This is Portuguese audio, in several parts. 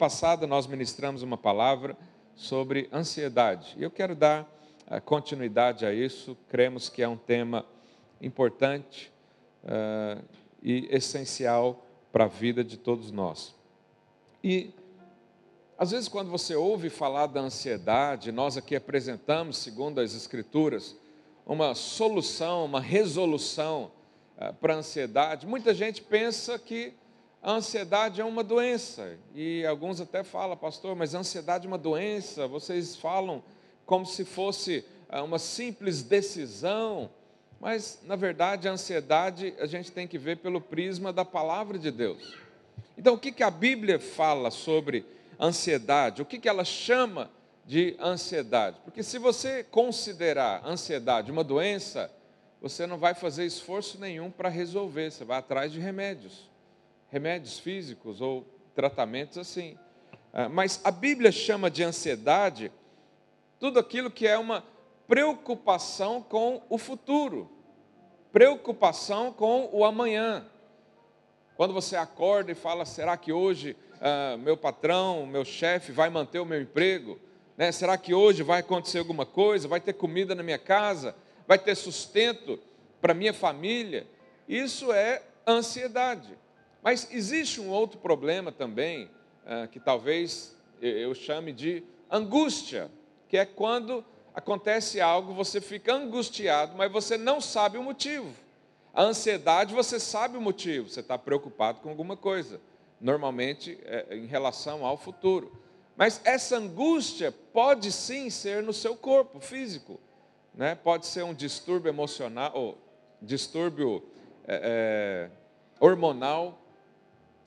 passada nós ministramos uma palavra sobre ansiedade. E eu quero dar uh, continuidade a isso. Cremos que é um tema importante uh, e essencial para a vida de todos nós. E às vezes, quando você ouve falar da ansiedade, nós aqui apresentamos, segundo as Escrituras, uma solução, uma resolução uh, para a ansiedade. Muita gente pensa que a ansiedade é uma doença. E alguns até falam, pastor, mas a ansiedade é uma doença. Vocês falam como se fosse uh, uma simples decisão. Mas, na verdade, a ansiedade a gente tem que ver pelo prisma da palavra de Deus. Então, o que, que a Bíblia fala sobre ansiedade? O que, que ela chama de ansiedade? Porque se você considerar ansiedade uma doença, você não vai fazer esforço nenhum para resolver, você vai atrás de remédios, remédios físicos ou tratamentos assim. Ah, mas a Bíblia chama de ansiedade tudo aquilo que é uma preocupação com o futuro, preocupação com o amanhã. Quando você acorda e fala, será que hoje ah, meu patrão, meu chefe vai manter o meu emprego? Né? Será que hoje vai acontecer alguma coisa? Vai ter comida na minha casa? Vai ter sustento para minha família? Isso é ansiedade. Mas existe um outro problema também, ah, que talvez eu chame de angústia, que é quando acontece algo, você fica angustiado, mas você não sabe o motivo. A ansiedade, você sabe o motivo, você está preocupado com alguma coisa, normalmente é, em relação ao futuro. Mas essa angústia pode sim ser no seu corpo físico, né? pode ser um distúrbio emocional, ou distúrbio é, é, hormonal,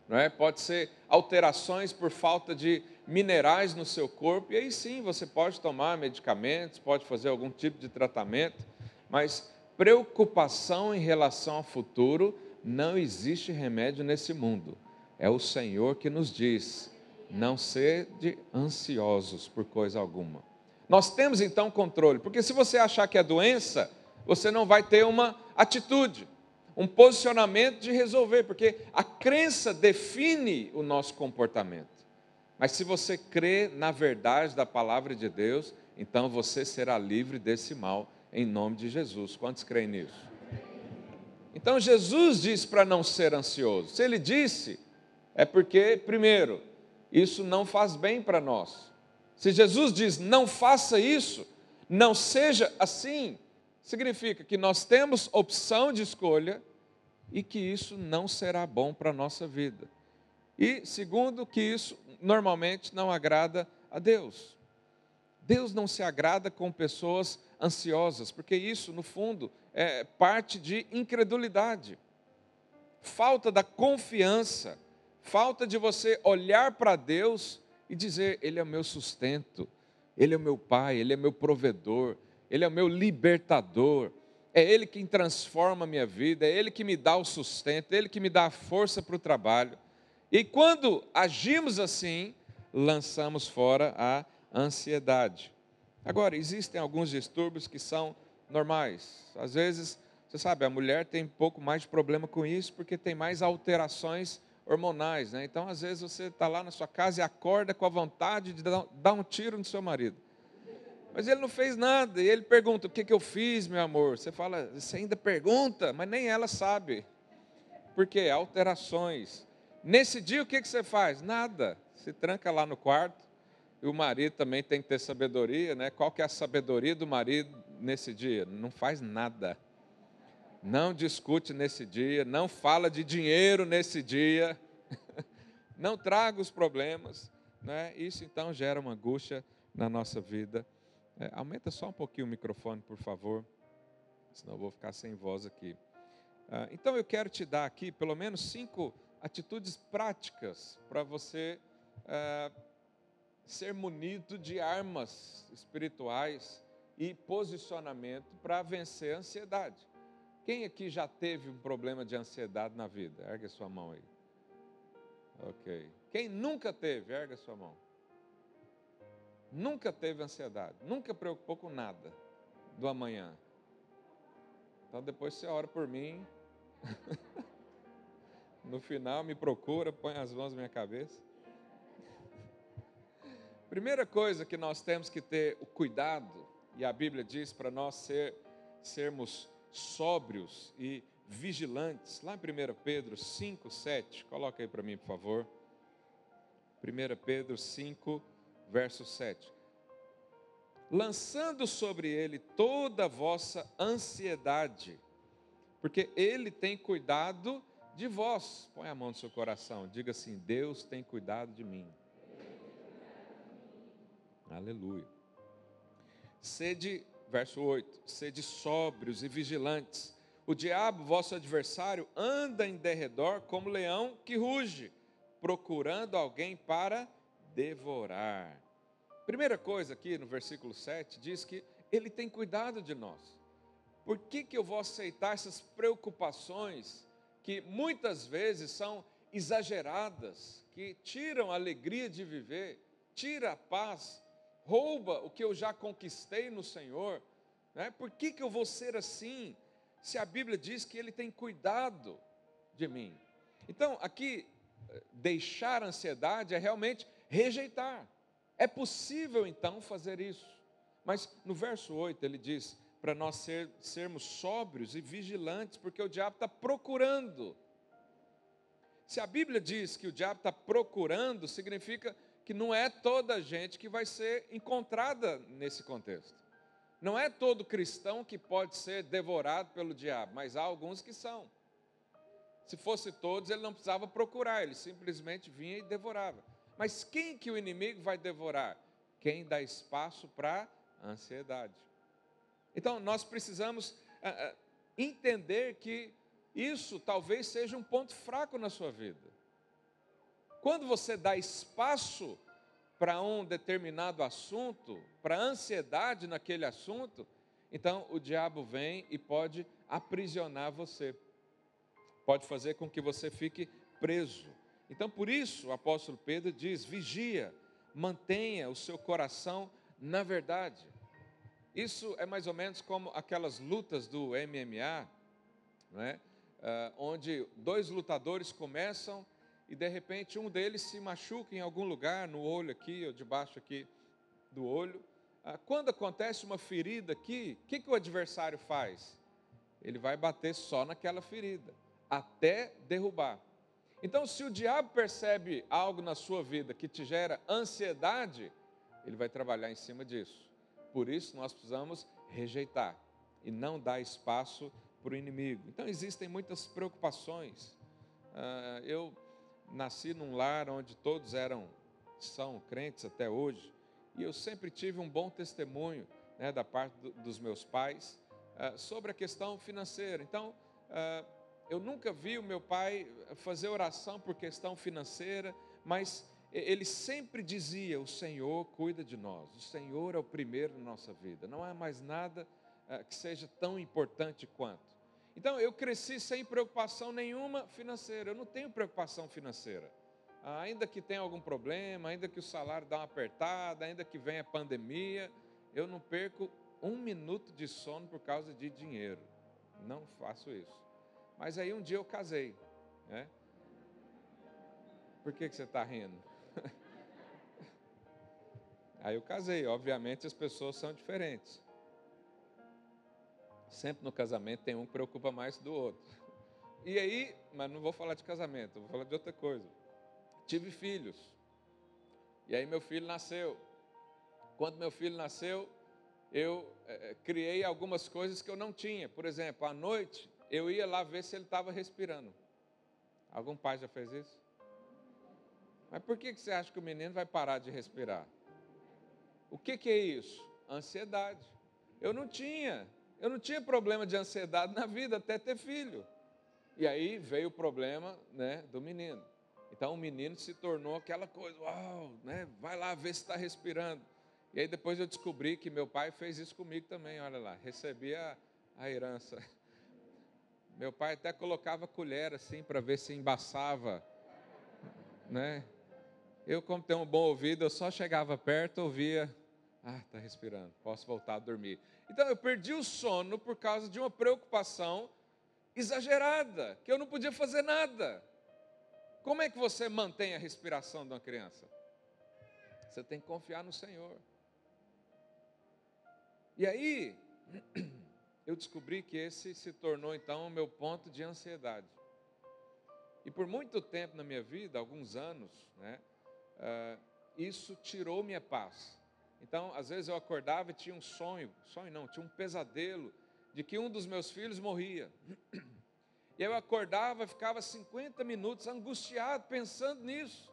não é? pode ser alterações por falta de minerais no seu corpo, e aí sim você pode tomar medicamentos, pode fazer algum tipo de tratamento, mas preocupação em relação ao futuro, não existe remédio nesse mundo. É o Senhor que nos diz: não sede ansiosos por coisa alguma. Nós temos então controle, porque se você achar que é doença, você não vai ter uma atitude, um posicionamento de resolver, porque a crença define o nosso comportamento. Mas se você crê na verdade da palavra de Deus, então você será livre desse mal em nome de Jesus. Quantos creem nisso? Então Jesus disse para não ser ansioso. Se ele disse, é porque, primeiro, isso não faz bem para nós. Se Jesus diz não faça isso, não seja assim, significa que nós temos opção de escolha e que isso não será bom para a nossa vida. E segundo, que isso normalmente não agrada a Deus. Deus não se agrada com pessoas ansiosas, porque isso, no fundo, é parte de incredulidade, falta da confiança, falta de você olhar para Deus e dizer: Ele é o meu sustento, Ele é o meu Pai, Ele é meu provedor, Ele é o meu libertador, é Ele quem transforma a minha vida, é Ele que me dá o sustento, é Ele que me dá a força para o trabalho. E quando agimos assim, lançamos fora a ansiedade. Agora, existem alguns distúrbios que são normais. Às vezes, você sabe, a mulher tem um pouco mais de problema com isso porque tem mais alterações hormonais. Né? Então, às vezes, você está lá na sua casa e acorda com a vontade de dar um tiro no seu marido. Mas ele não fez nada. E ele pergunta: O que, que eu fiz, meu amor? Você fala: Você ainda pergunta, mas nem ela sabe. Por quê? Alterações. Nesse dia, o que, que você faz? Nada. Se tranca lá no quarto e o marido também tem que ter sabedoria, né? Qual que é a sabedoria do marido nesse dia? Não faz nada. Não discute nesse dia, não fala de dinheiro nesse dia, não traga os problemas. Né? Isso então gera uma angústia na nossa vida. É, aumenta só um pouquinho o microfone, por favor, senão eu vou ficar sem voz aqui. Ah, então eu quero te dar aqui pelo menos cinco atitudes práticas para você. Ah, ser munido de armas espirituais e posicionamento para vencer a ansiedade. Quem aqui já teve um problema de ansiedade na vida? Erga sua mão aí. Ok. Quem nunca teve? Erga sua mão. Nunca teve ansiedade, nunca preocupou com nada do amanhã. Então depois você ora por mim. no final me procura, põe as mãos na minha cabeça. Primeira coisa que nós temos que ter o cuidado, e a Bíblia diz para nós ser, sermos sóbrios e vigilantes. Lá em 1 Pedro 5, 7, coloca aí para mim, por favor. 1 Pedro 5, verso 7. Lançando sobre ele toda a vossa ansiedade, porque ele tem cuidado de vós. Põe a mão no seu coração, diga assim: Deus tem cuidado de mim. Aleluia. Sede, verso 8: sede sóbrios e vigilantes. O diabo, vosso adversário, anda em derredor como leão que ruge, procurando alguém para devorar. Primeira coisa aqui no versículo 7 diz que ele tem cuidado de nós. Por que, que eu vou aceitar essas preocupações que muitas vezes são exageradas, que tiram a alegria de viver, tira a paz, rouba o que eu já conquistei no Senhor. Né? Por que, que eu vou ser assim, se a Bíblia diz que Ele tem cuidado de mim? Então, aqui, eh, deixar a ansiedade é realmente rejeitar. É possível então fazer isso. Mas no verso 8 ele diz para nós ser, sermos sóbrios e vigilantes, porque o diabo está procurando. Se a Bíblia diz que o diabo está procurando, significa que não é toda a gente que vai ser encontrada nesse contexto. Não é todo cristão que pode ser devorado pelo diabo, mas há alguns que são. Se fosse todos, ele não precisava procurar, ele simplesmente vinha e devorava. Mas quem que o inimigo vai devorar? Quem dá espaço para a ansiedade. Então, nós precisamos ah, ah, entender que isso talvez seja um ponto fraco na sua vida. Quando você dá espaço para um determinado assunto, para ansiedade naquele assunto, então o diabo vem e pode aprisionar você, pode fazer com que você fique preso. Então, por isso, o apóstolo Pedro diz: vigia, mantenha o seu coração na verdade. Isso é mais ou menos como aquelas lutas do MMA, né? Uh, onde dois lutadores começam e de repente um deles se machuca em algum lugar, no olho aqui, ou debaixo aqui do olho. Ah, quando acontece uma ferida aqui, o que, que o adversário faz? Ele vai bater só naquela ferida, até derrubar. Então, se o diabo percebe algo na sua vida que te gera ansiedade, ele vai trabalhar em cima disso. Por isso, nós precisamos rejeitar e não dar espaço para o inimigo. Então, existem muitas preocupações. Ah, eu nasci num lar onde todos eram, são crentes até hoje, e eu sempre tive um bom testemunho né, da parte do, dos meus pais uh, sobre a questão financeira. Então, uh, eu nunca vi o meu pai fazer oração por questão financeira, mas ele sempre dizia: O Senhor cuida de nós, o Senhor é o primeiro na nossa vida, não há mais nada uh, que seja tão importante quanto. Então eu cresci sem preocupação nenhuma financeira. Eu não tenho preocupação financeira. Ainda que tenha algum problema, ainda que o salário dá uma apertada, ainda que venha pandemia, eu não perco um minuto de sono por causa de dinheiro. Não faço isso. Mas aí um dia eu casei. Né? Por que, que você está rindo? aí eu casei. Obviamente as pessoas são diferentes. Sempre no casamento tem um que preocupa mais do outro. E aí, mas não vou falar de casamento, vou falar de outra coisa. Tive filhos. E aí meu filho nasceu. Quando meu filho nasceu, eu é, criei algumas coisas que eu não tinha. Por exemplo, à noite eu ia lá ver se ele estava respirando. Algum pai já fez isso? Mas por que você acha que o menino vai parar de respirar? O que, que é isso? Ansiedade. Eu não tinha. Eu não tinha problema de ansiedade na vida até ter filho. E aí veio o problema né, do menino. Então o menino se tornou aquela coisa, uau, né, vai lá ver se está respirando. E aí depois eu descobri que meu pai fez isso comigo também, olha lá, recebi a, a herança. Meu pai até colocava colher assim para ver se embaçava, né? Eu, como tenho um bom ouvido, eu só chegava perto, ouvia ah, está respirando, posso voltar a dormir. Então eu perdi o sono por causa de uma preocupação exagerada, que eu não podia fazer nada. Como é que você mantém a respiração de uma criança? Você tem que confiar no Senhor. E aí, eu descobri que esse se tornou então o meu ponto de ansiedade. E por muito tempo na minha vida, alguns anos, né, uh, isso tirou minha paz. Então, às vezes eu acordava e tinha um sonho, sonho não, tinha um pesadelo de que um dos meus filhos morria. E eu acordava, ficava 50 minutos angustiado pensando nisso.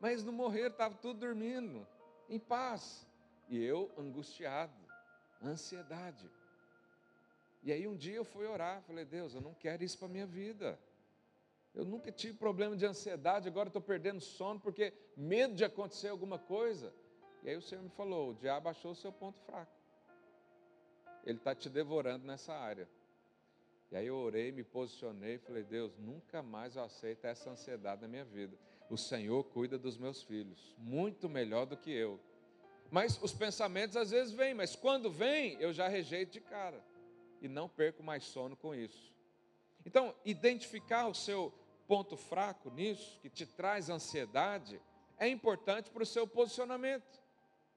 Mas no morrer estava tudo dormindo, em paz. E eu angustiado, ansiedade. E aí um dia eu fui orar, falei, Deus, eu não quero isso para a minha vida. Eu nunca tive problema de ansiedade, agora estou perdendo sono porque medo de acontecer alguma coisa. E aí o Senhor me falou: o diabo achou o seu ponto fraco. Ele está te devorando nessa área. E aí eu orei, me posicionei falei: Deus, nunca mais eu aceito essa ansiedade na minha vida. O Senhor cuida dos meus filhos, muito melhor do que eu. Mas os pensamentos às vezes vêm, mas quando vem, eu já rejeito de cara. E não perco mais sono com isso. Então, identificar o seu ponto fraco nisso, que te traz ansiedade, é importante para o seu posicionamento,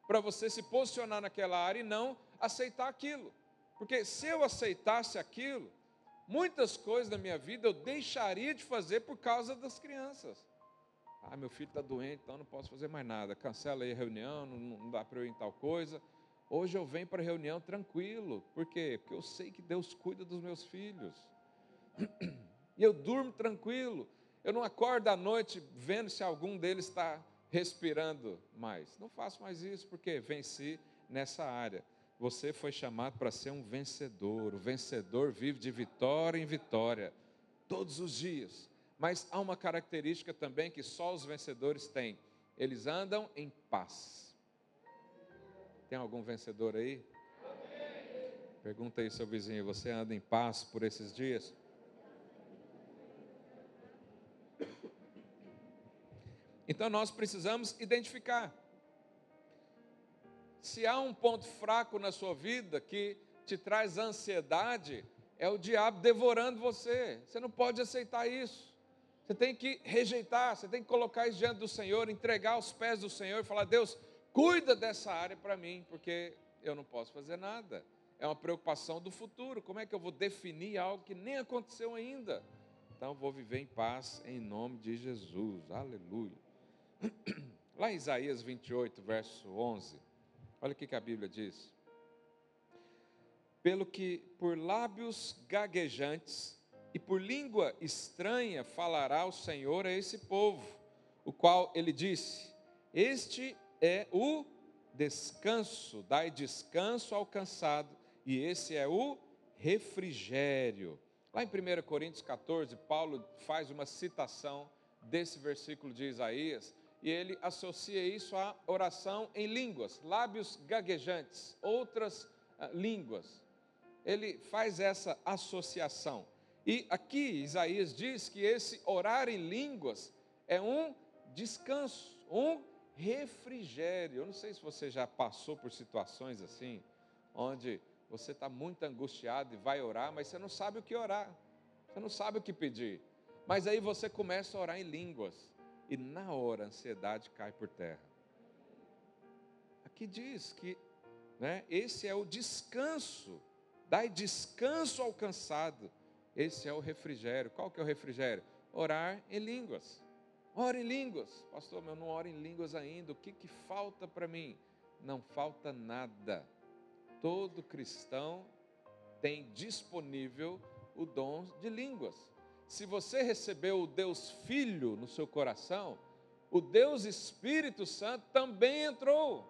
para você se posicionar naquela área e não aceitar aquilo. Porque se eu aceitasse aquilo, muitas coisas da minha vida eu deixaria de fazer por causa das crianças. Ah, meu filho está doente, então não posso fazer mais nada. Cancela aí a reunião, não, não dá para eu ir em tal coisa. Hoje eu venho para a reunião tranquilo. Por quê? Porque eu sei que Deus cuida dos meus filhos. E eu durmo tranquilo. Eu não acordo à noite vendo se algum deles está respirando mais. Não faço mais isso porque venci nessa área. Você foi chamado para ser um vencedor. O vencedor vive de vitória em vitória, todos os dias. Mas há uma característica também que só os vencedores têm: eles andam em paz. Tem algum vencedor aí? Pergunta aí, seu vizinho: você anda em paz por esses dias? Então nós precisamos identificar. Se há um ponto fraco na sua vida que te traz ansiedade, é o diabo devorando você. Você não pode aceitar isso. Você tem que rejeitar, você tem que colocar isso diante do Senhor, entregar aos pés do Senhor e falar: Deus, cuida dessa área para mim, porque eu não posso fazer nada. É uma preocupação do futuro. Como é que eu vou definir algo que nem aconteceu ainda? Então, vou viver em paz em nome de Jesus. Aleluia. Lá em Isaías 28, verso 11, olha o que a Bíblia diz. Pelo que por lábios gaguejantes e por língua estranha falará o Senhor a esse povo, o qual ele disse: Este é o descanso, dai descanso ao cansado, e esse é o refrigério. Lá em 1 Coríntios 14, Paulo faz uma citação desse versículo de Isaías, e ele associa isso à oração em línguas, lábios gaguejantes, outras uh, línguas. Ele faz essa associação. E aqui Isaías diz que esse orar em línguas é um descanso, um refrigério. Eu não sei se você já passou por situações assim, onde você está muito angustiado e vai orar, mas você não sabe o que orar, você não sabe o que pedir. Mas aí você começa a orar em línguas e na hora a ansiedade cai por terra. Aqui diz que né, esse é o descanso, dai descanso ao cansado. Esse é o refrigério. Qual que é o refrigério? Orar em línguas. Ora em línguas. Pastor, eu não oro em línguas ainda. O que, que falta para mim? Não falta nada. Todo cristão tem disponível o dom de línguas se você recebeu o Deus Filho no seu coração, o Deus Espírito Santo também entrou.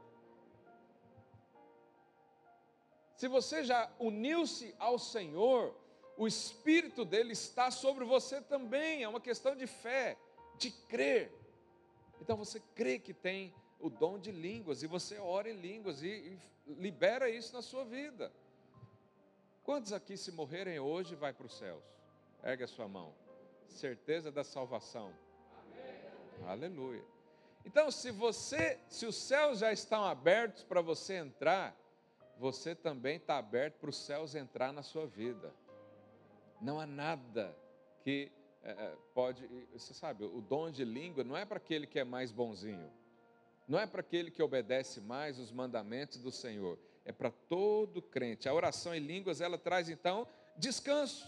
Se você já uniu-se ao Senhor, o Espírito dele está sobre você também. É uma questão de fé, de crer. Então você crê que tem o dom de línguas e você ora em línguas e, e libera isso na sua vida. Quantos aqui, se morrerem hoje, vai para os céus? Ergue a sua mão. Certeza da salvação. Amém. Aleluia. Então, se você, se os céus já estão abertos para você entrar, você também está aberto para os céus entrar na sua vida. Não há nada que é, pode. Você sabe, o dom de língua não é para aquele que é mais bonzinho. Não é para aquele que obedece mais os mandamentos do Senhor, é para todo crente. A oração em línguas, ela traz então descanso.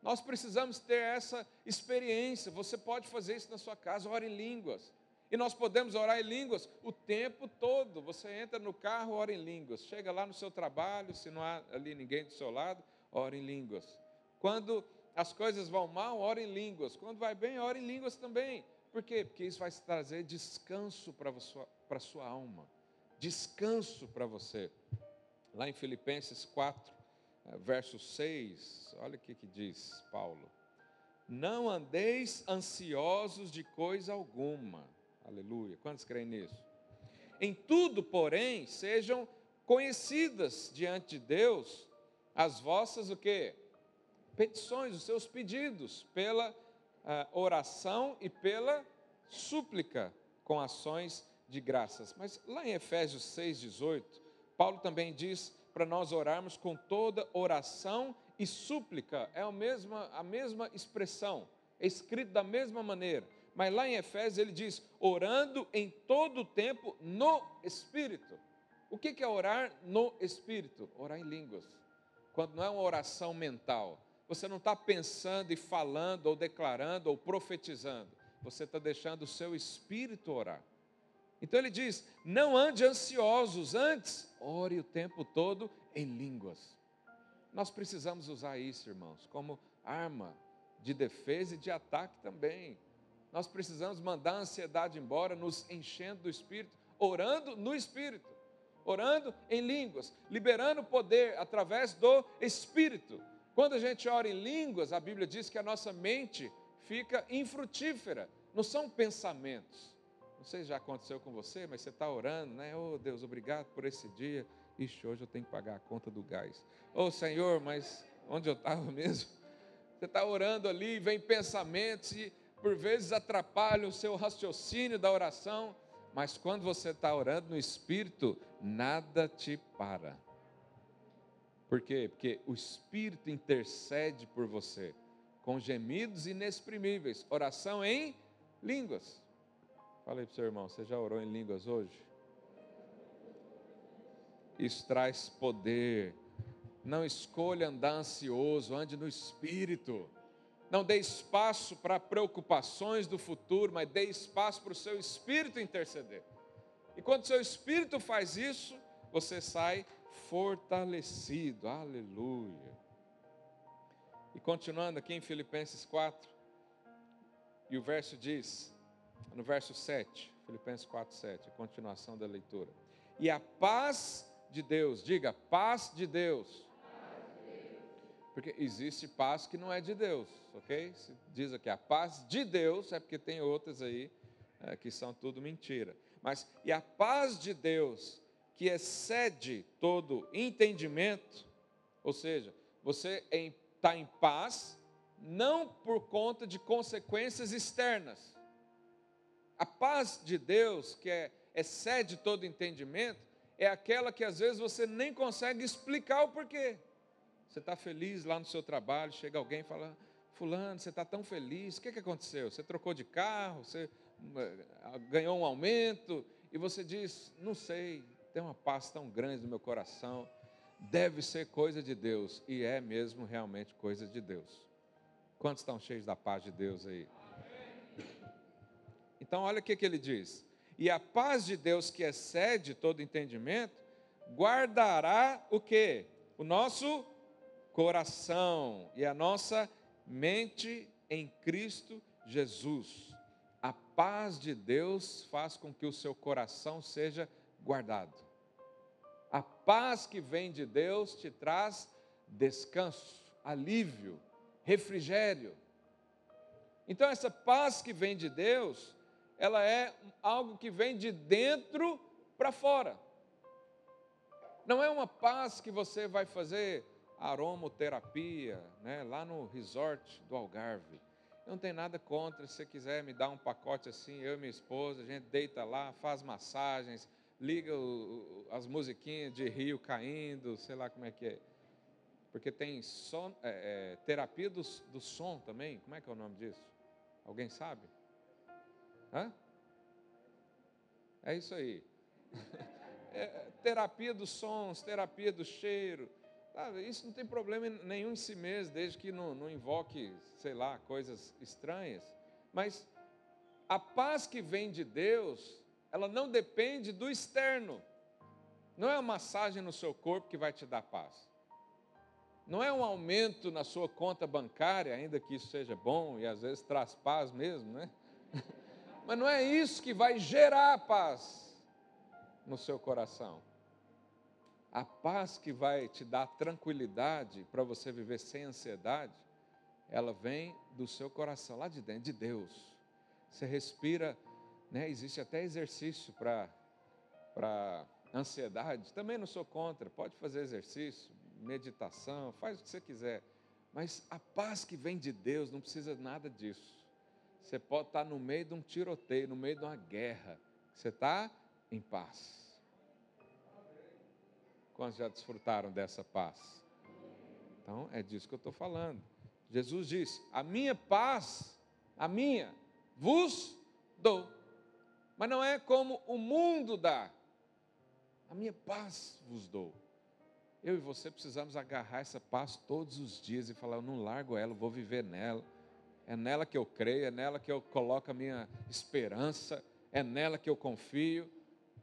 Nós precisamos ter essa experiência. Você pode fazer isso na sua casa, ore em línguas. E nós podemos orar em línguas o tempo todo. Você entra no carro, ora em línguas. Chega lá no seu trabalho, se não há ali ninguém do seu lado, ora em línguas. Quando as coisas vão mal, ora em línguas. Quando vai bem, ora em línguas também. Por quê? Porque isso vai trazer descanso para a sua, para sua alma, descanso para você. Lá em Filipenses 4, eh, verso 6, olha o que, que diz Paulo: Não andeis ansiosos de coisa alguma. Aleluia. Quantos creem nisso? Em tudo, porém, sejam conhecidas diante de Deus as vossas o quê? Petições, os seus pedidos, pela oração e pela súplica com ações de graças. Mas lá em Efésios 6,18, Paulo também diz para nós orarmos com toda oração e súplica, é a mesma, a mesma expressão, é escrito da mesma maneira. Mas lá em Efésios ele diz: orando em todo o tempo no Espírito. O que é orar no Espírito? Orar em línguas. Quando não é uma oração mental, você não está pensando e falando, ou declarando, ou profetizando. Você está deixando o seu espírito orar. Então ele diz: não ande ansiosos, antes ore o tempo todo em línguas. Nós precisamos usar isso, irmãos, como arma de defesa e de ataque também. Nós precisamos mandar a ansiedade embora, nos enchendo do espírito, orando no espírito, orando em línguas, liberando poder através do espírito. Quando a gente ora em línguas, a Bíblia diz que a nossa mente fica infrutífera, não são pensamentos. Não sei se já aconteceu com você, mas você está orando, né? Oh Deus, obrigado por esse dia. Ixi, hoje eu tenho que pagar a conta do gás. Oh Senhor, mas onde eu estava mesmo? Você está orando ali, vem pensamentos e por vezes atrapalham o seu raciocínio da oração, mas quando você está orando no Espírito, nada te para. Por quê? Porque o Espírito intercede por você com gemidos inexprimíveis. Oração em línguas. Falei para o seu irmão, você já orou em línguas hoje? Isso traz poder. Não escolha andar ansioso, ande no Espírito. Não dê espaço para preocupações do futuro, mas dê espaço para o seu Espírito interceder. E quando o seu Espírito faz isso, você sai fortalecido. Aleluia. E continuando aqui em Filipenses 4, e o verso diz, no verso 7, Filipenses 4, 7, a continuação da leitura. E a paz de Deus, diga, paz de Deus. Porque existe paz que não é de Deus, ok? Se diz aqui a paz de Deus, é porque tem outras aí é, que são tudo mentira. Mas, e a paz de Deus, que excede todo entendimento, ou seja, você está em paz, não por conta de consequências externas. A paz de Deus, que é, excede todo entendimento, é aquela que às vezes você nem consegue explicar o porquê. Você está feliz lá no seu trabalho, chega alguém e fala: Fulano, você está tão feliz, o que, que aconteceu? Você trocou de carro, você eh, ganhou um aumento, e você diz: Não sei, tem uma paz tão grande no meu coração, deve ser coisa de Deus, e é mesmo realmente coisa de Deus. Quantos estão cheios da paz de Deus aí? Então, olha o que, que ele diz: E a paz de Deus que excede todo entendimento, guardará o que? O nosso coração e a nossa mente em Cristo Jesus. A paz de Deus faz com que o seu coração seja guardado. A paz que vem de Deus te traz descanso, alívio, refrigério. Então, essa paz que vem de Deus, ela é algo que vem de dentro para fora. Não é uma paz que você vai fazer aromoterapia, né, lá no resort do Algarve. Eu não tenho nada contra, se você quiser me dar um pacote assim, eu e minha esposa, a gente deita lá, faz massagens, liga o, as musiquinhas de rio caindo, sei lá como é que é. Porque tem é, é, terapia do, do som também, como é que é o nome disso? Alguém sabe? Hã? É isso aí. É, terapia dos sons, terapia do cheiro. Tá, isso não tem problema nenhum em si mesmo, desde que não, não invoque, sei lá, coisas estranhas. Mas a paz que vem de Deus, ela não depende do externo. Não é uma massagem no seu corpo que vai te dar paz. Não é um aumento na sua conta bancária, ainda que isso seja bom e às vezes traz paz mesmo, né? Mas não é isso que vai gerar paz no seu coração. A paz que vai te dar tranquilidade para você viver sem ansiedade, ela vem do seu coração, lá de dentro, de Deus. Você respira, né? existe até exercício para ansiedade. Também não sou contra, pode fazer exercício, meditação, faz o que você quiser. Mas a paz que vem de Deus não precisa nada disso. Você pode estar no meio de um tiroteio, no meio de uma guerra. Você está em paz. Quantos já desfrutaram dessa paz? Então, é disso que eu estou falando. Jesus disse: A minha paz, a minha, vos dou. Mas não é como o mundo dá. A minha paz vos dou. Eu e você precisamos agarrar essa paz todos os dias e falar: Eu não largo ela, eu vou viver nela. É nela que eu creio, é nela que eu coloco a minha esperança, é nela que eu confio.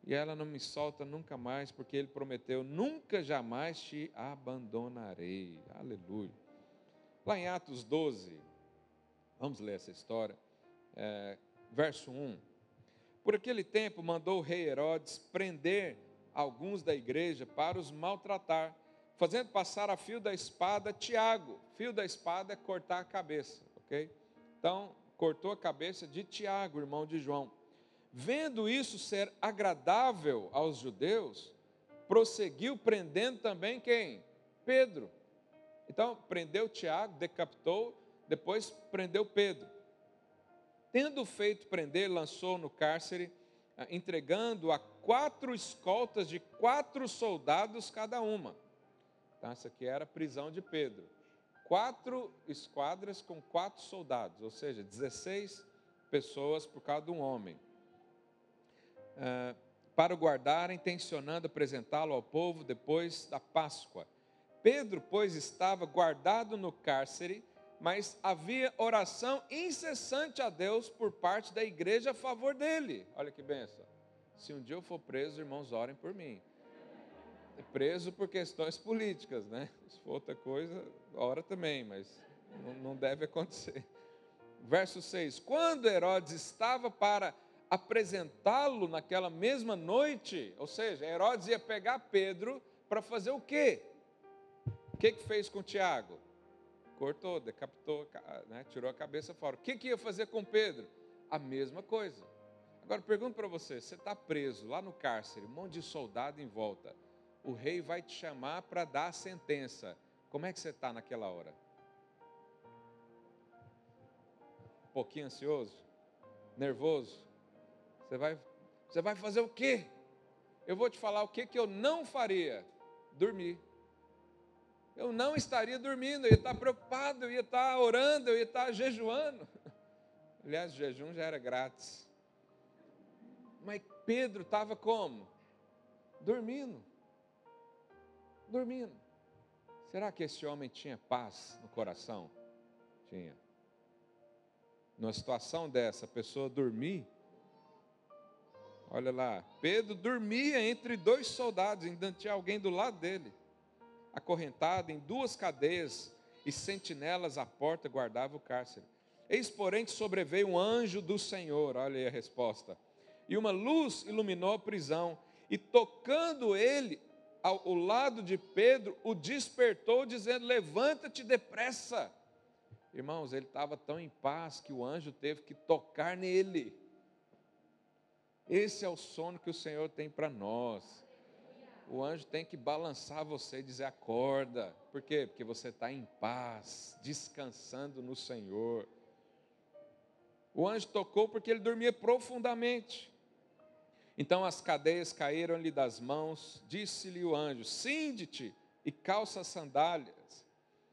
E ela não me solta nunca mais, porque Ele prometeu: Nunca jamais te abandonarei. Aleluia. Lá em Atos 12, vamos ler essa história, é, verso 1. Por aquele tempo mandou o rei Herodes prender alguns da igreja para os maltratar, fazendo passar a fio da espada Tiago. Fio da espada é cortar a cabeça ok? Então, cortou a cabeça de Tiago, irmão de João. Vendo isso ser agradável aos judeus, prosseguiu prendendo também quem? Pedro. Então, prendeu Tiago, decapitou, depois prendeu Pedro. Tendo feito prender, lançou no cárcere, ah, entregando a quatro escoltas de quatro soldados cada uma. Então, essa aqui era a prisão de Pedro quatro esquadras com quatro soldados, ou seja, 16 pessoas por cada um homem, uh, para o guardar, intencionando apresentá-lo ao povo depois da Páscoa. Pedro, pois, estava guardado no cárcere, mas havia oração incessante a Deus por parte da igreja a favor dele. Olha que benção. Se um dia eu for preso, irmãos, orem por mim preso por questões políticas, né? Se for outra coisa, ora também, mas não deve acontecer. Verso 6: Quando Herodes estava para apresentá-lo naquela mesma noite, ou seja, Herodes ia pegar Pedro para fazer o quê? O que, que fez com Tiago? Cortou, decapitou, né? tirou a cabeça fora. O que, que ia fazer com Pedro? A mesma coisa. Agora pergunto para você: você está preso lá no cárcere, um monte de soldado em volta o rei vai te chamar para dar a sentença. Como é que você está naquela hora? Um pouquinho ansioso? Nervoso? Você vai, você vai fazer o quê? Eu vou te falar o que, que eu não faria: dormir. Eu não estaria dormindo, eu ia estar preocupado, eu ia estar orando, eu ia estar jejuando. Aliás, o jejum já era grátis. Mas Pedro estava como? Dormindo dormindo. Será que esse homem tinha paz no coração? Tinha. Numa situação dessa, a pessoa dormir. Olha lá, Pedro dormia entre dois soldados, ainda tinha alguém do lado dele, acorrentado em duas cadeias e sentinelas à porta guardava o cárcere. Eis, porém, que sobreveio um anjo do Senhor, olha aí a resposta, e uma luz iluminou a prisão, e tocando ele, ao, lado de Pedro, o despertou, dizendo: Levanta-te depressa. Irmãos, ele estava tão em paz que o anjo teve que tocar nele. Esse é o sono que o Senhor tem para nós. O anjo tem que balançar você e dizer: acorda. Por quê? Porque você está em paz, descansando no Senhor. O anjo tocou porque ele dormia profundamente. Então as cadeias caíram-lhe das mãos, disse-lhe o anjo: Cinde-te e calça as sandálias.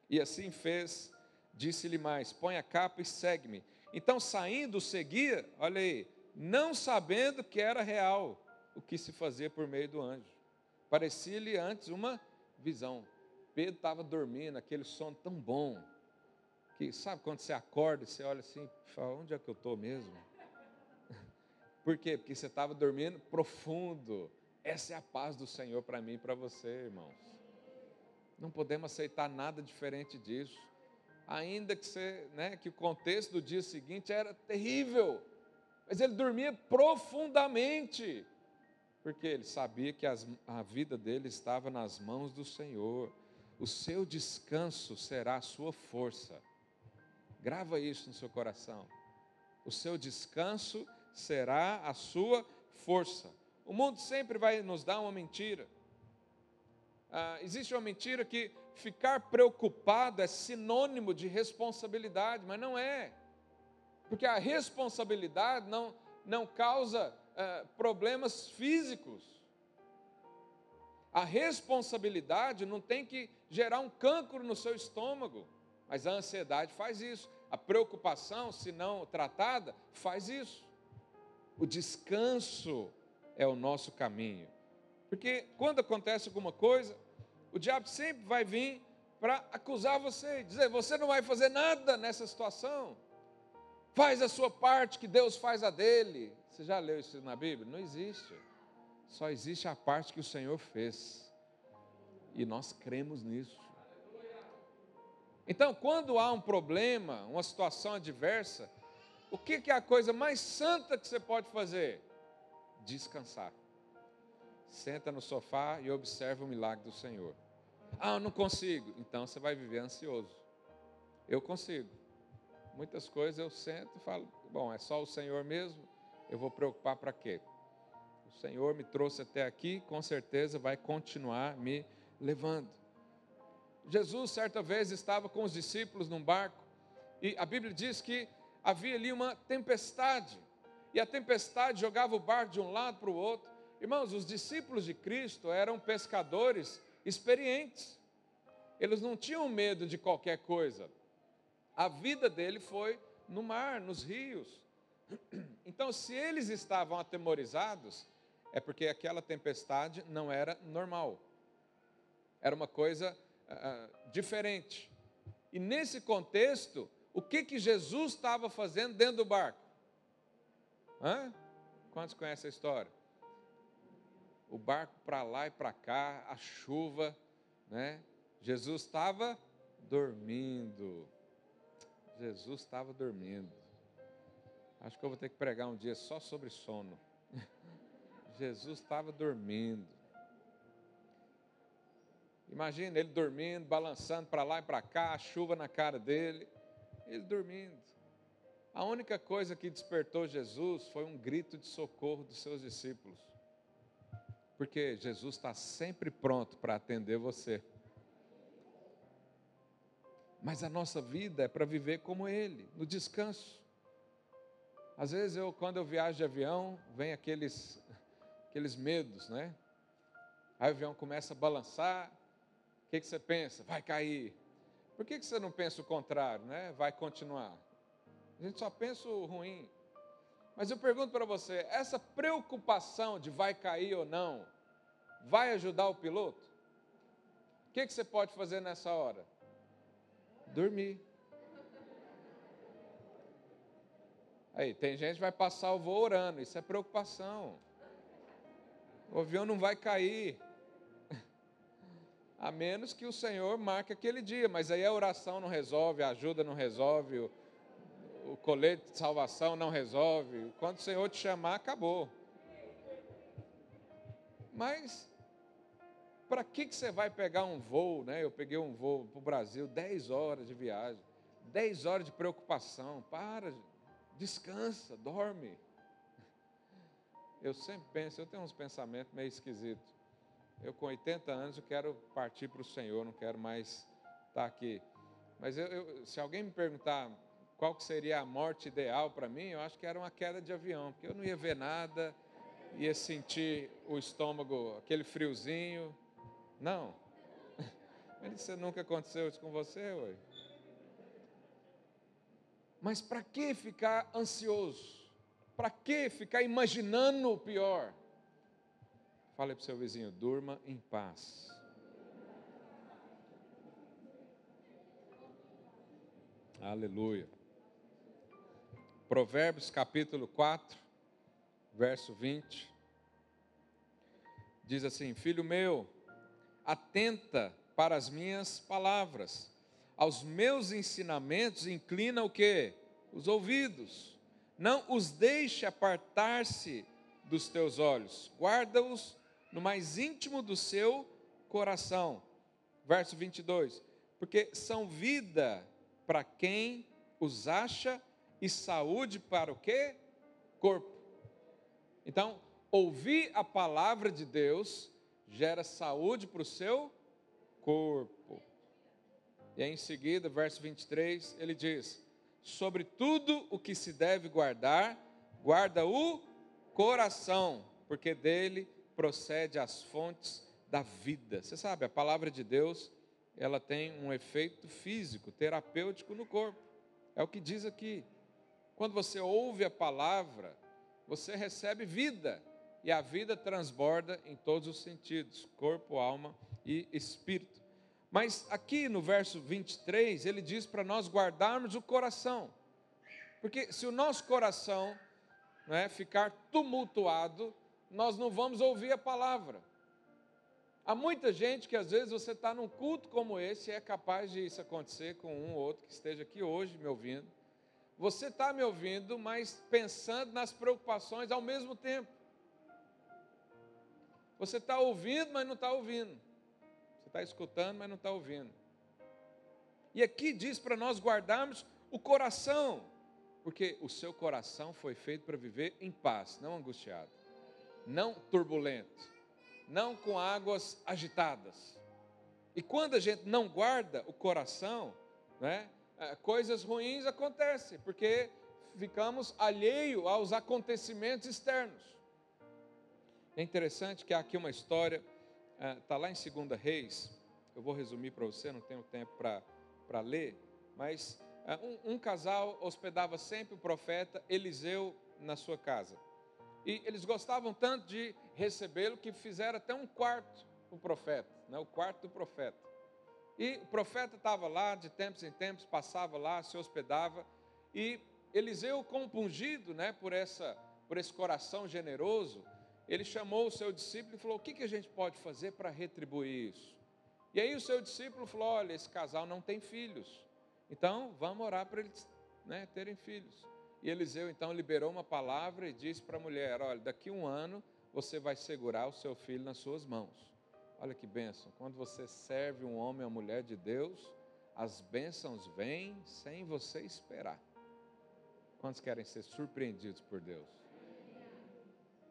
E assim fez, disse-lhe mais: Põe a capa e segue-me. Então saindo, seguia, olha aí, não sabendo que era real o que se fazia por meio do anjo. Parecia-lhe antes uma visão. Pedro estava dormindo, aquele sono tão bom, que sabe quando você acorda e você olha assim, fala, onde é que eu estou mesmo? Por quê? Porque você estava dormindo profundo. Essa é a paz do Senhor para mim e para você, irmãos. Não podemos aceitar nada diferente disso. Ainda que, você, né, que o contexto do dia seguinte era terrível, mas ele dormia profundamente, porque ele sabia que as, a vida dele estava nas mãos do Senhor. O seu descanso será a sua força. Grava isso no seu coração. O seu descanso será a sua força. O mundo sempre vai nos dar uma mentira. Ah, existe uma mentira que ficar preocupado é sinônimo de responsabilidade, mas não é. Porque a responsabilidade não, não causa ah, problemas físicos. A responsabilidade não tem que gerar um cancro no seu estômago, mas a ansiedade faz isso. A preocupação, se não tratada, faz isso. O descanso é o nosso caminho. Porque quando acontece alguma coisa, o diabo sempre vai vir para acusar você, dizer: você não vai fazer nada nessa situação. Faz a sua parte, que Deus faz a dele. Você já leu isso na Bíblia? Não existe. Só existe a parte que o Senhor fez. E nós cremos nisso. Então, quando há um problema, uma situação adversa, o que é a coisa mais santa que você pode fazer? Descansar. Senta no sofá e observa o milagre do Senhor. Ah, eu não consigo. Então você vai viver ansioso. Eu consigo. Muitas coisas eu sento e falo: bom, é só o Senhor mesmo. Eu vou preocupar para quê? O Senhor me trouxe até aqui, com certeza vai continuar me levando. Jesus, certa vez, estava com os discípulos num barco e a Bíblia diz que havia ali uma tempestade e a tempestade jogava o barco de um lado para o outro. Irmãos, os discípulos de Cristo eram pescadores experientes. Eles não tinham medo de qualquer coisa. A vida dele foi no mar, nos rios. Então, se eles estavam atemorizados, é porque aquela tempestade não era normal. Era uma coisa uh, diferente. E nesse contexto, o que, que Jesus estava fazendo dentro do barco? Hã? Quantos conhecem a história? o barco para lá e para cá, a chuva, né? Jesus estava dormindo. Jesus estava dormindo. Acho que eu vou ter que pregar um dia só sobre sono. Jesus estava dormindo. Imagina ele dormindo, balançando para lá e para cá, a chuva na cara dele, ele dormindo. A única coisa que despertou Jesus foi um grito de socorro dos seus discípulos. Porque Jesus está sempre pronto para atender você. Mas a nossa vida é para viver como Ele, no descanso. Às vezes eu, quando eu viajo de avião, vem aqueles, aqueles medos, né? Aí o avião começa a balançar. O que, que você pensa? Vai cair. Por que, que você não pensa o contrário, né? Vai continuar. A gente só pensa o ruim. Mas eu pergunto para você: essa preocupação de vai cair ou não, vai ajudar o piloto? O que, que você pode fazer nessa hora? Dormir. Aí, tem gente que vai passar o voo orando, isso é preocupação. O avião não vai cair. A menos que o Senhor marque aquele dia, mas aí a oração não resolve, a ajuda não resolve, o, o colete de salvação não resolve. Quando o Senhor te chamar, acabou. Mas para que, que você vai pegar um voo, né? Eu peguei um voo para o Brasil, 10 horas de viagem, 10 horas de preocupação. Para, descansa, dorme. Eu sempre penso, eu tenho uns pensamentos meio esquisitos. Eu com 80 anos eu quero partir para o Senhor, não quero mais estar aqui. Mas eu, eu, se alguém me perguntar qual que seria a morte ideal para mim, eu acho que era uma queda de avião, porque eu não ia ver nada, ia sentir o estômago, aquele friozinho. Não. Mas isso nunca aconteceu isso com você, ué. Mas para que ficar ansioso? Para que ficar imaginando o pior? Fale para o seu vizinho, durma em paz. Aleluia. Provérbios capítulo 4, verso 20. Diz assim: Filho meu, atenta para as minhas palavras, aos meus ensinamentos inclina o que? Os ouvidos. Não os deixe apartar-se dos teus olhos, guarda-os no mais íntimo do seu coração. Verso 22. Porque são vida para quem os acha e saúde para o quê? Corpo. Então, ouvir a palavra de Deus gera saúde para o seu corpo. E aí, em seguida, verso 23, ele diz: Sobre tudo o que se deve guardar, guarda o coração, porque dele procede as fontes da vida. Você sabe, a palavra de Deus, ela tem um efeito físico, terapêutico no corpo. É o que diz aqui. Quando você ouve a palavra, você recebe vida e a vida transborda em todos os sentidos corpo, alma e espírito. Mas aqui no verso 23, ele diz para nós guardarmos o coração, porque se o nosso coração né, ficar tumultuado, nós não vamos ouvir a palavra. Há muita gente que às vezes você está num culto como esse e é capaz de isso acontecer com um ou outro que esteja aqui hoje me ouvindo. Você está me ouvindo, mas pensando nas preocupações ao mesmo tempo. Você está ouvindo, mas não está ouvindo. Você está escutando, mas não está ouvindo. E aqui diz para nós guardarmos o coração, porque o seu coração foi feito para viver em paz, não angustiado, não turbulento, não com águas agitadas. E quando a gente não guarda o coração, né, coisas ruins acontecem, porque ficamos alheio aos acontecimentos externos. É interessante que há aqui uma história, está ah, lá em 2 Reis, eu vou resumir para você, não tenho tempo para ler, mas ah, um, um casal hospedava sempre o profeta Eliseu na sua casa. E eles gostavam tanto de recebê-lo que fizeram até um quarto o profeta, né, o quarto do profeta. E o profeta estava lá, de tempos em tempos, passava lá, se hospedava, e Eliseu, compungido né, por, essa, por esse coração generoso, ele chamou o seu discípulo e falou: O que, que a gente pode fazer para retribuir isso? E aí o seu discípulo falou: Olha, esse casal não tem filhos, então vamos orar para eles né, terem filhos. E Eliseu então liberou uma palavra e disse para a mulher: Olha, daqui um ano você vai segurar o seu filho nas suas mãos. Olha que bênção, quando você serve um homem ou mulher de Deus, as bênçãos vêm sem você esperar. Quantos querem ser surpreendidos por Deus?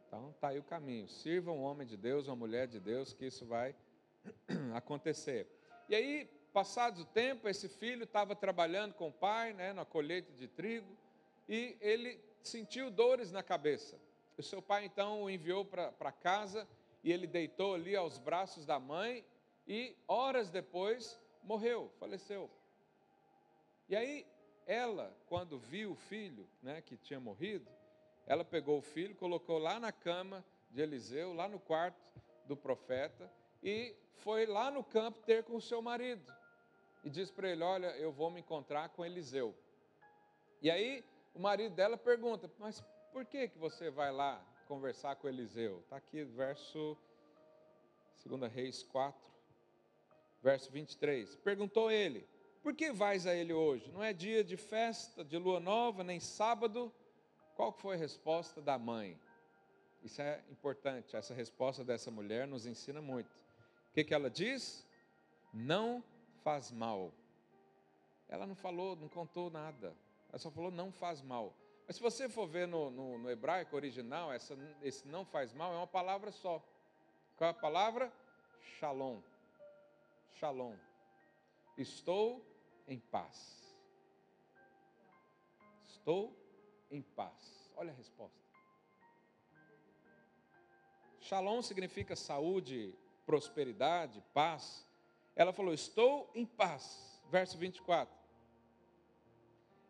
Então está aí o caminho. Sirva um homem de Deus, uma mulher de Deus, que isso vai acontecer. E aí, passado o tempo, esse filho estava trabalhando com o pai, né, na colheita de trigo, e ele sentiu dores na cabeça. O seu pai então o enviou para casa e ele deitou ali aos braços da mãe e horas depois morreu, faleceu. E aí ela, quando viu o filho, né, que tinha morrido, ela pegou o filho, colocou lá na cama de Eliseu, lá no quarto do profeta, e foi lá no campo ter com o seu marido. E disse para ele: Olha, eu vou me encontrar com Eliseu. E aí o marido dela pergunta: Mas por que, que você vai lá conversar com Eliseu? Está aqui, verso 2 Reis 4, verso 23. Perguntou ele: Por que vais a ele hoje? Não é dia de festa, de lua nova, nem sábado? Qual foi a resposta da mãe? Isso é importante, essa resposta dessa mulher nos ensina muito. O que, que ela diz? Não faz mal. Ela não falou, não contou nada. Ela só falou não faz mal. Mas se você for ver no, no, no hebraico original, essa, esse não faz mal é uma palavra só. Qual é a palavra? Shalom. Shalom. Estou em paz. Estou em paz. Olha a resposta. Shalom significa saúde, prosperidade, paz. Ela falou: Estou em paz. Verso 24.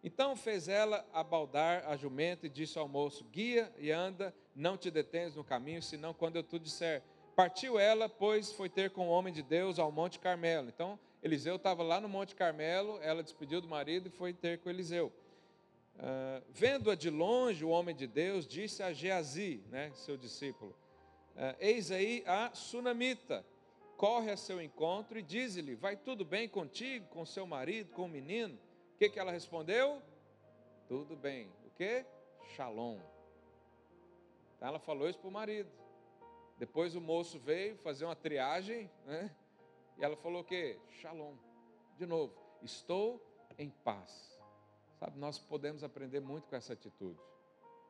Então fez ela abaldar a jumenta e disse ao moço: Guia e anda, não te detens no caminho, senão quando eu te disser. Partiu ela, pois foi ter com o homem de Deus ao Monte Carmelo. Então Eliseu estava lá no Monte Carmelo, ela despediu do marido e foi ter com Eliseu. Uh, Vendo-a de longe, o homem de Deus disse a Geazi, né, seu discípulo: uh, Eis aí a sunamita, corre a seu encontro e diz-lhe: Vai tudo bem contigo, com seu marido, com o menino? O que, que ela respondeu? Tudo bem. O que? Shalom. Então ela falou isso para o marido. Depois o moço veio fazer uma triagem, né? E ela falou o quê? Shalom. De novo, estou em paz. Sabe, nós podemos aprender muito com essa atitude.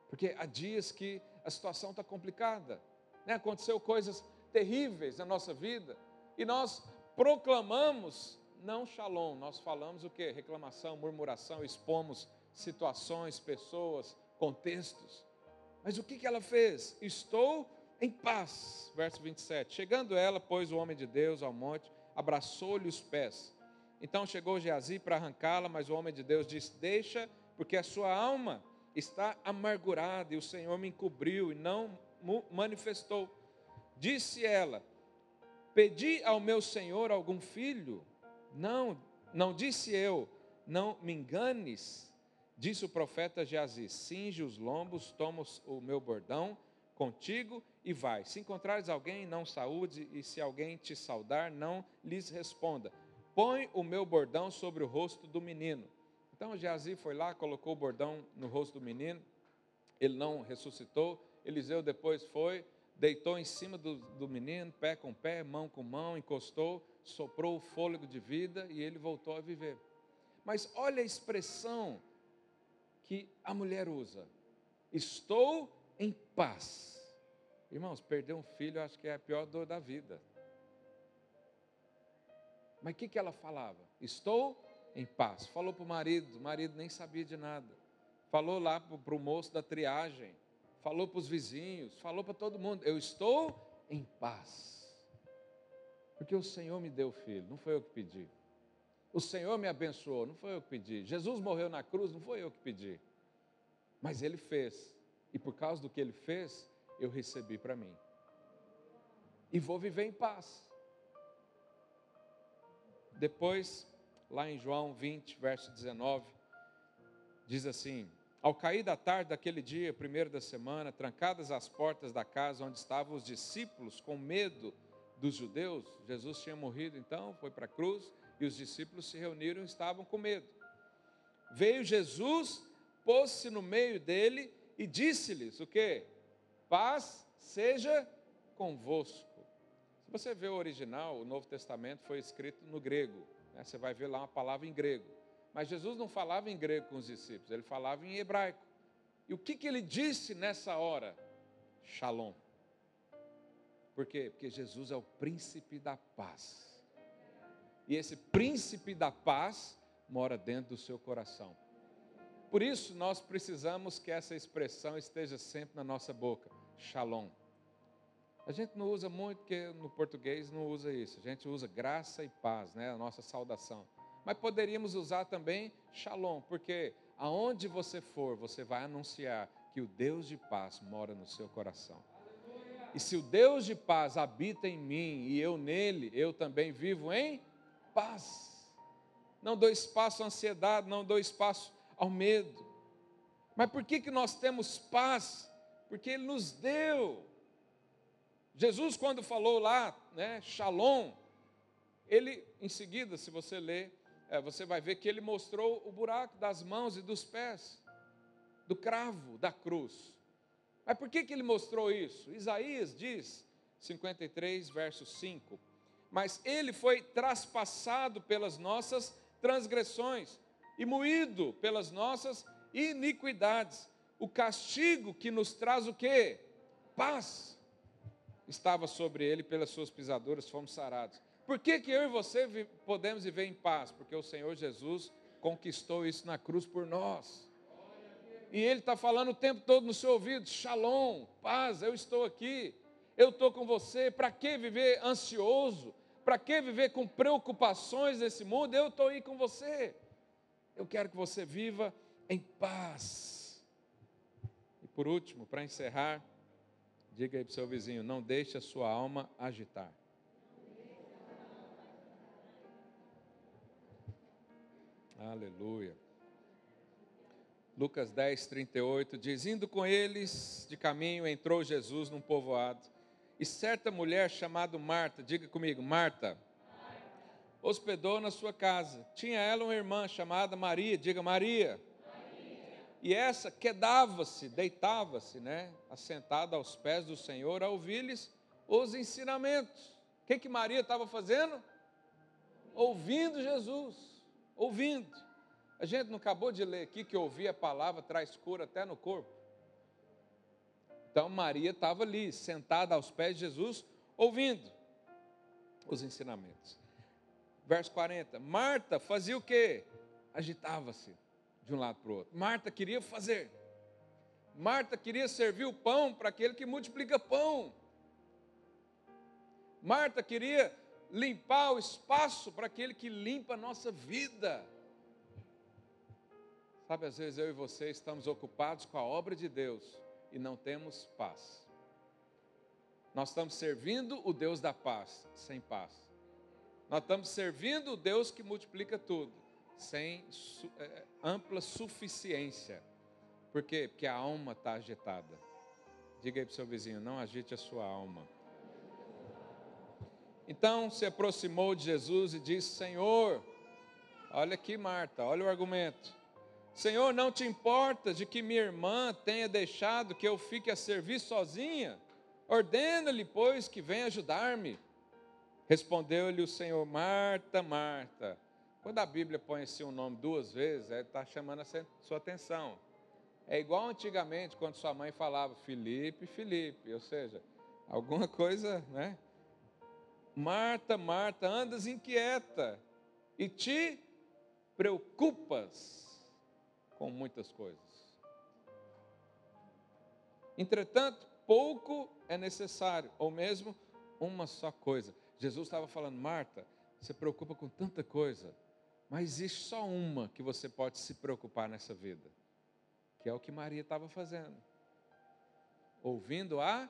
Porque há dias que a situação está complicada. Né? Aconteceu coisas terríveis na nossa vida. E nós proclamamos não shalom, nós falamos o que? Reclamação, murmuração, expomos situações, pessoas, contextos. Mas o que, que ela fez? Estou em paz. Verso 27. Chegando ela, pôs o homem de Deus ao monte, abraçou-lhe os pés. Então chegou Geazi para arrancá-la, mas o homem de Deus disse: Deixa, porque a sua alma está amargurada e o Senhor me encobriu e não manifestou. Disse ela: Pedi ao meu Senhor algum filho? Não, não disse eu, não me enganes. Disse o profeta Geazi: Cinge os lombos, toma o meu bordão contigo e vai. Se encontrares alguém, não saúde, e se alguém te saudar, não lhes responda. Põe o meu bordão sobre o rosto do menino. Então Geazi foi lá, colocou o bordão no rosto do menino, ele não ressuscitou. Eliseu depois foi, deitou em cima do, do menino, pé com pé, mão com mão, encostou soprou o fôlego de vida e ele voltou a viver. Mas olha a expressão que a mulher usa: estou em paz. Irmãos, perder um filho acho que é a pior dor da vida. Mas o que, que ela falava? Estou em paz. Falou para o marido, o marido nem sabia de nada. Falou lá para o moço da triagem, falou para os vizinhos, falou para todo mundo: Eu estou em paz. Porque o Senhor me deu filho, não foi eu que pedi. O Senhor me abençoou, não foi eu que pedi. Jesus morreu na cruz, não foi eu que pedi. Mas Ele fez. E por causa do que Ele fez, eu recebi para mim. E vou viver em paz. Depois, lá em João 20, verso 19, diz assim: Ao cair da tarde daquele dia, primeiro da semana, trancadas as portas da casa onde estavam os discípulos, com medo, dos judeus, Jesus tinha morrido então, foi para a cruz, e os discípulos se reuniram e estavam com medo. Veio Jesus, pôs-se no meio dele e disse-lhes o que? Paz seja convosco. Você vê o original, o Novo Testamento foi escrito no grego, né? você vai ver lá uma palavra em grego. Mas Jesus não falava em grego com os discípulos, ele falava em hebraico. E o que, que ele disse nessa hora? Shalom. Por quê? Porque Jesus é o príncipe da paz. E esse príncipe da paz mora dentro do seu coração. Por isso nós precisamos que essa expressão esteja sempre na nossa boca. Shalom. A gente não usa muito, porque no português não usa isso. A gente usa graça e paz, né? A nossa saudação. Mas poderíamos usar também shalom, porque aonde você for, você vai anunciar que o Deus de paz mora no seu coração. E se o Deus de paz habita em mim e eu nele, eu também vivo em paz. Não dou espaço à ansiedade, não dou espaço ao medo. Mas por que, que nós temos paz? Porque Ele nos deu. Jesus, quando falou lá, né, Shalom, ele, em seguida, se você ler, é, você vai ver que ele mostrou o buraco das mãos e dos pés, do cravo da cruz. Mas por que, que ele mostrou isso? Isaías diz, 53, verso 5: Mas ele foi traspassado pelas nossas transgressões e moído pelas nossas iniquidades. O castigo que nos traz o quê? Paz. Estava sobre ele, pelas suas pisaduras fomos sarados. Por que, que eu e você podemos viver em paz? Porque o Senhor Jesus conquistou isso na cruz por nós. E Ele está falando o tempo todo no seu ouvido: Shalom, paz, eu estou aqui, eu estou com você. Para que viver ansioso? Para que viver com preocupações nesse mundo? Eu estou aí com você. Eu quero que você viva em paz. E por último, para encerrar, diga aí para o seu vizinho: não deixe a sua alma agitar. Aleluia. Lucas 10, 38 diz: Indo com eles de caminho, entrou Jesus num povoado. E certa mulher chamada Marta, diga comigo, Marta, hospedou na sua casa. Tinha ela uma irmã chamada Maria, diga Maria. E essa quedava-se, deitava-se, né, assentada aos pés do Senhor, a ouvir-lhes os ensinamentos. O que, que Maria estava fazendo? Ouvindo Jesus, ouvindo. A gente não acabou de ler aqui que ouvir a palavra traz cura até no corpo. Então Maria estava ali, sentada aos pés de Jesus, ouvindo os ensinamentos. Verso 40. Marta fazia o quê? Agitava-se de um lado para o outro. Marta queria fazer. Marta queria servir o pão para aquele que multiplica pão. Marta queria limpar o espaço para aquele que limpa a nossa vida. Sabe, às vezes eu e você estamos ocupados com a obra de Deus e não temos paz. Nós estamos servindo o Deus da paz, sem paz. Nós estamos servindo o Deus que multiplica tudo, sem é, ampla suficiência. Por quê? Porque a alma está agitada. Diga aí para o seu vizinho: não agite a sua alma. Então se aproximou de Jesus e disse: Senhor, olha aqui, Marta, olha o argumento. Senhor, não te importa de que minha irmã tenha deixado que eu fique a servir sozinha? Ordena-lhe, pois, que venha ajudar-me. Respondeu-lhe o Senhor, Marta, Marta. Quando a Bíblia põe assim um nome duas vezes, está chamando a sua atenção. É igual antigamente, quando sua mãe falava Felipe, Felipe, ou seja, alguma coisa, né? Marta, Marta, andas inquieta e te preocupas com muitas coisas. Entretanto, pouco é necessário, ou mesmo uma só coisa. Jesus estava falando, Marta, você preocupa com tanta coisa, mas existe só uma que você pode se preocupar nessa vida, que é o que Maria estava fazendo, ouvindo a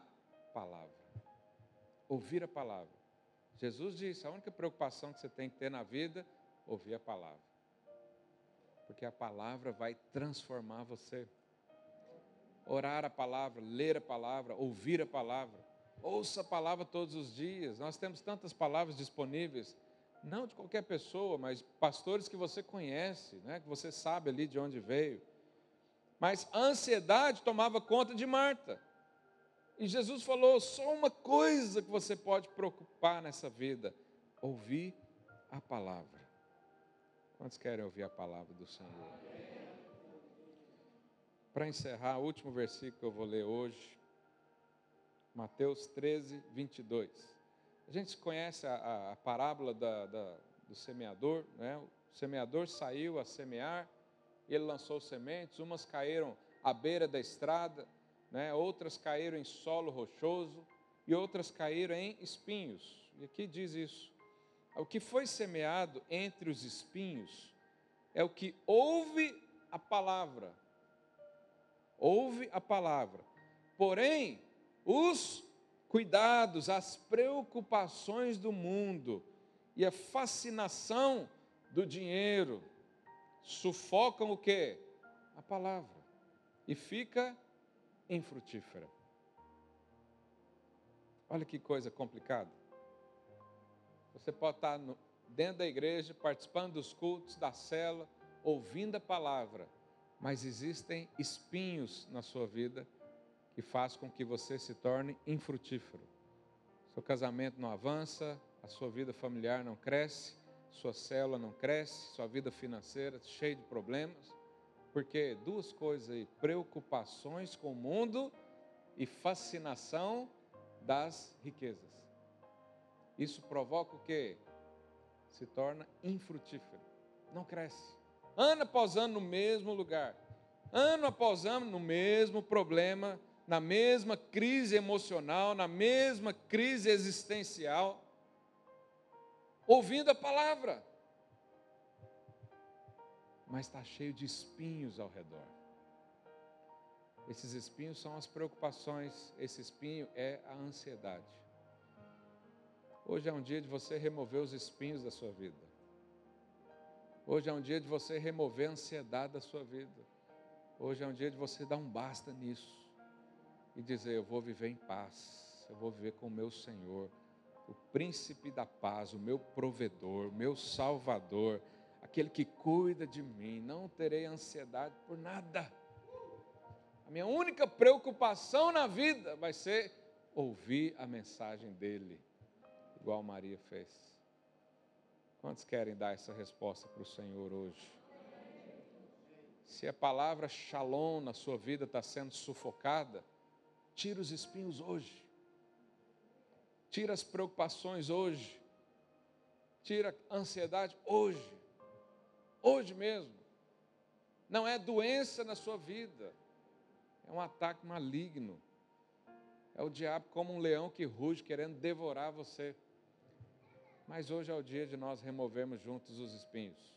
palavra. Ouvir a palavra. Jesus disse: a única preocupação que você tem que ter na vida, ouvir a palavra. Porque a palavra vai transformar você. Orar a palavra, ler a palavra, ouvir a palavra Ouça a palavra todos os dias. Nós temos tantas palavras disponíveis, não de qualquer pessoa, mas pastores que você conhece, né? que você sabe ali de onde veio. Mas a ansiedade tomava conta de Marta. E Jesus falou: só uma coisa que você pode preocupar nessa vida: ouvir a palavra. Quantos querem ouvir a palavra do Senhor? Para encerrar, o último versículo que eu vou ler hoje, Mateus 13, 22. A gente conhece a, a parábola da, da, do semeador, né? O semeador saiu a semear, ele lançou sementes, umas caíram à beira da estrada, né? outras caíram em solo rochoso, e outras caíram em espinhos. E aqui diz isso. O que foi semeado entre os espinhos é o que ouve a palavra. Ouve a palavra. Porém, os cuidados, as preocupações do mundo e a fascinação do dinheiro sufocam o que? A palavra. E fica infrutífera. Olha que coisa complicada. Você pode estar no, dentro da igreja, participando dos cultos, da cela, ouvindo a palavra, mas existem espinhos na sua vida que faz com que você se torne infrutífero. Seu casamento não avança, a sua vida familiar não cresce, sua célula não cresce, sua vida financeira cheia de problemas. Porque duas coisas aí, preocupações com o mundo e fascinação das riquezas. Isso provoca o quê? Se torna infrutífero. Não cresce. Ano após ano no mesmo lugar. Ano após ano no mesmo problema na mesma crise emocional, na mesma crise existencial, ouvindo a palavra. mas está cheio de espinhos ao redor. Esses espinhos são as preocupações, esse espinho é a ansiedade. Hoje é um dia de você remover os espinhos da sua vida. Hoje é um dia de você remover a ansiedade da sua vida. Hoje é um dia de você dar um basta nisso e dizer: Eu vou viver em paz, eu vou viver com o meu Senhor, o príncipe da paz, o meu provedor, o meu salvador, aquele que cuida de mim. Não terei ansiedade por nada. A minha única preocupação na vida vai ser ouvir a mensagem dele, igual Maria fez. Quantos querem dar essa resposta para o Senhor hoje? Se a palavra shalom na sua vida está sendo sufocada, Tira os espinhos hoje. Tira as preocupações hoje. Tira a ansiedade hoje. Hoje mesmo. Não é doença na sua vida. É um ataque maligno. É o diabo como um leão que ruge querendo devorar você. Mas hoje é o dia de nós removermos juntos os espinhos.